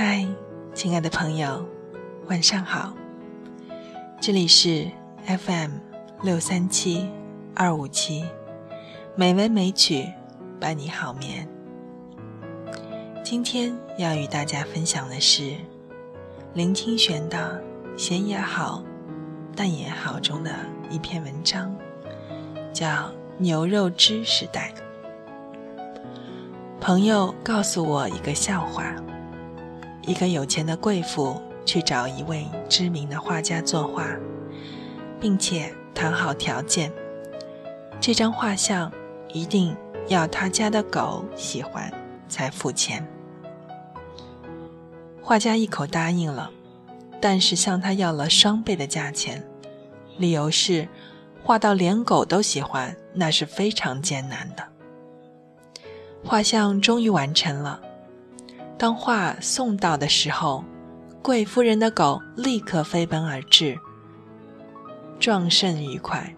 嗨，亲爱的朋友，晚上好。这里是 FM 六三七二五七，美文美曲伴你好眠。今天要与大家分享的是林清玄的《闲也好，淡也好》中的一篇文章，叫《牛肉汁时代》。朋友告诉我一个笑话：一个有钱的贵妇去找一位知名的画家作画，并且谈好条件，这张画像一定要他家的狗喜欢才付钱。画家一口答应了，但是向他要了双倍的价钱，理由是画到连狗都喜欢，那是非常艰难的。画像终于完成了。当画送到的时候，贵夫人的狗立刻飞奔而至，壮甚愉快，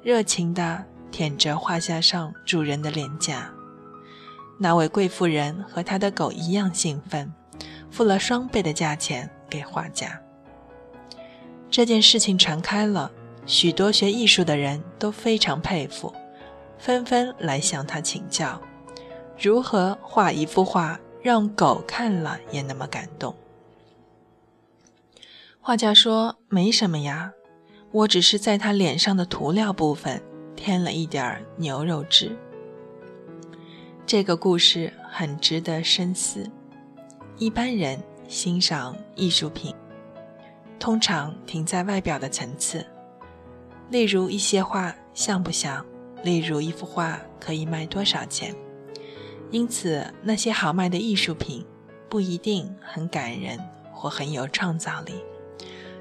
热情地舔着画架上主人的脸颊。那位贵妇人和她的狗一样兴奋，付了双倍的价钱给画家。这件事情传开了，许多学艺术的人都非常佩服，纷纷来向他请教。如何画一幅画，让狗看了也那么感动？画家说：“没什么呀，我只是在他脸上的涂料部分添了一点牛肉汁。”这个故事很值得深思。一般人欣赏艺术品，通常停在外表的层次，例如一些画像不像，例如一幅画可以卖多少钱。因此，那些好卖的艺术品不一定很感人或很有创造力，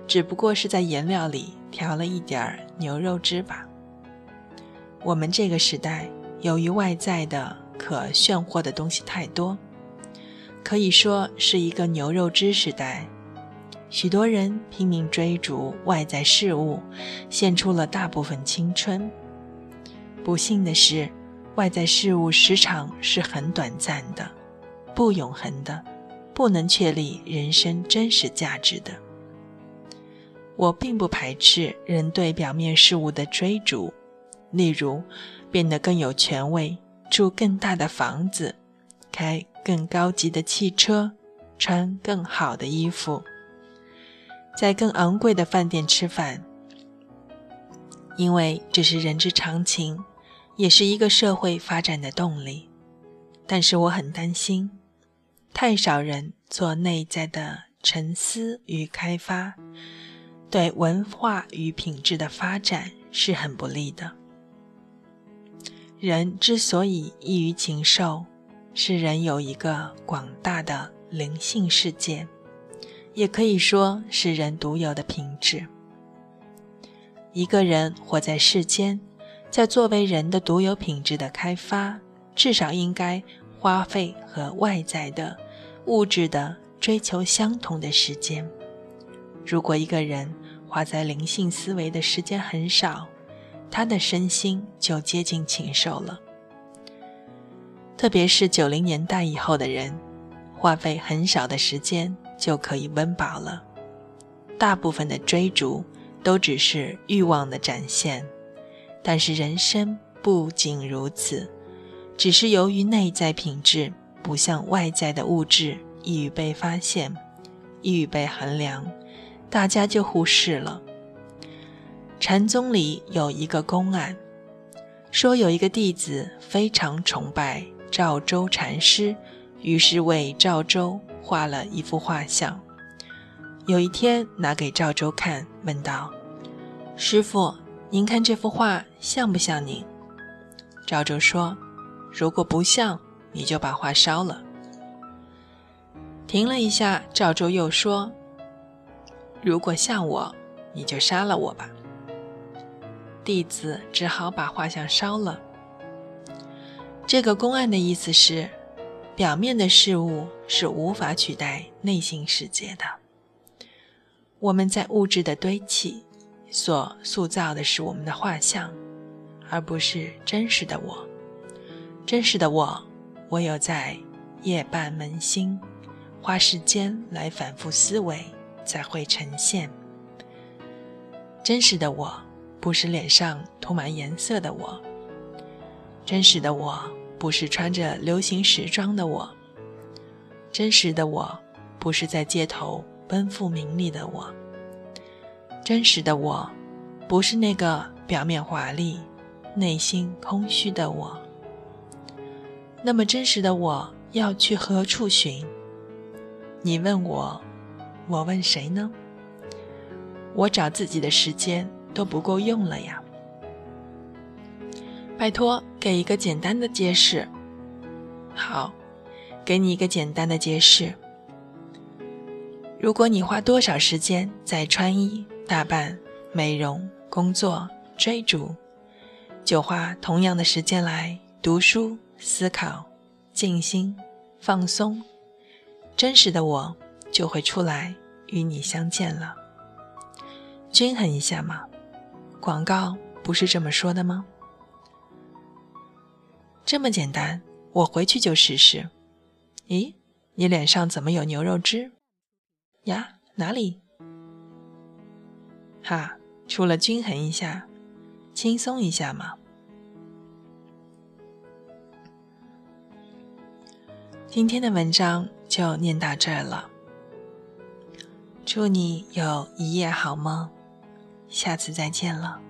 只不过是在颜料里调了一点儿牛肉汁吧。我们这个时代，由于外在的可炫惑的东西太多，可以说是一个牛肉汁时代。许多人拼命追逐外在事物，献出了大部分青春。不幸的是。外在事物时常是很短暂的，不永恒的，不能确立人生真实价值的。我并不排斥人对表面事物的追逐，例如变得更有权威，住更大的房子，开更高级的汽车，穿更好的衣服，在更昂贵的饭店吃饭，因为这是人之常情。也是一个社会发展的动力，但是我很担心，太少人做内在的沉思与开发，对文化与品质的发展是很不利的。人之所以异于禽兽，是人有一个广大的灵性世界，也可以说是人独有的品质。一个人活在世间。在作为人的独有品质的开发，至少应该花费和外在的物质的追求相同的时间。如果一个人花在灵性思维的时间很少，他的身心就接近禽兽了。特别是九零年代以后的人，花费很少的时间就可以温饱了。大部分的追逐都只是欲望的展现。但是人生不仅如此，只是由于内在品质不像外在的物质易于被发现、易于被衡量，大家就忽视了。禅宗里有一个公案，说有一个弟子非常崇拜赵州禅师，于是为赵州画了一幅画像。有一天拿给赵州看，问道：“师傅。”您看这幅画像不像您？赵州说：“如果不像，你就把画烧了。”停了一下，赵州又说：“如果像我，你就杀了我吧。”弟子只好把画像烧了。这个公案的意思是，表面的事物是无法取代内心世界的。我们在物质的堆砌。所塑造的是我们的画像，而不是真实的我。真实的我，唯有在夜半扪心，花时间来反复思维，才会呈现。真实的我，不是脸上涂满颜色的我；真实的我，不是穿着流行时装的我；真实的我，不是在街头奔赴名利的我；真实的我，不是那个表面华丽、内心空虚的我。那么，真实的我要去何处寻？你问我，我问谁呢？我找自己的时间都不够用了呀！拜托，给一个简单的解释。好，给你一个简单的解释。如果你花多少时间在穿衣打扮、美容、工作、追逐，就花同样的时间来读书、思考、静心、放松，真实的我就会出来与你相见了。均衡一下嘛，广告不是这么说的吗？这么简单，我回去就试试。咦，你脸上怎么有牛肉汁？呀，哪里？哈，除了均衡一下，轻松一下嘛。今天的文章就念到这儿了。祝你有一夜好梦。下次再见了。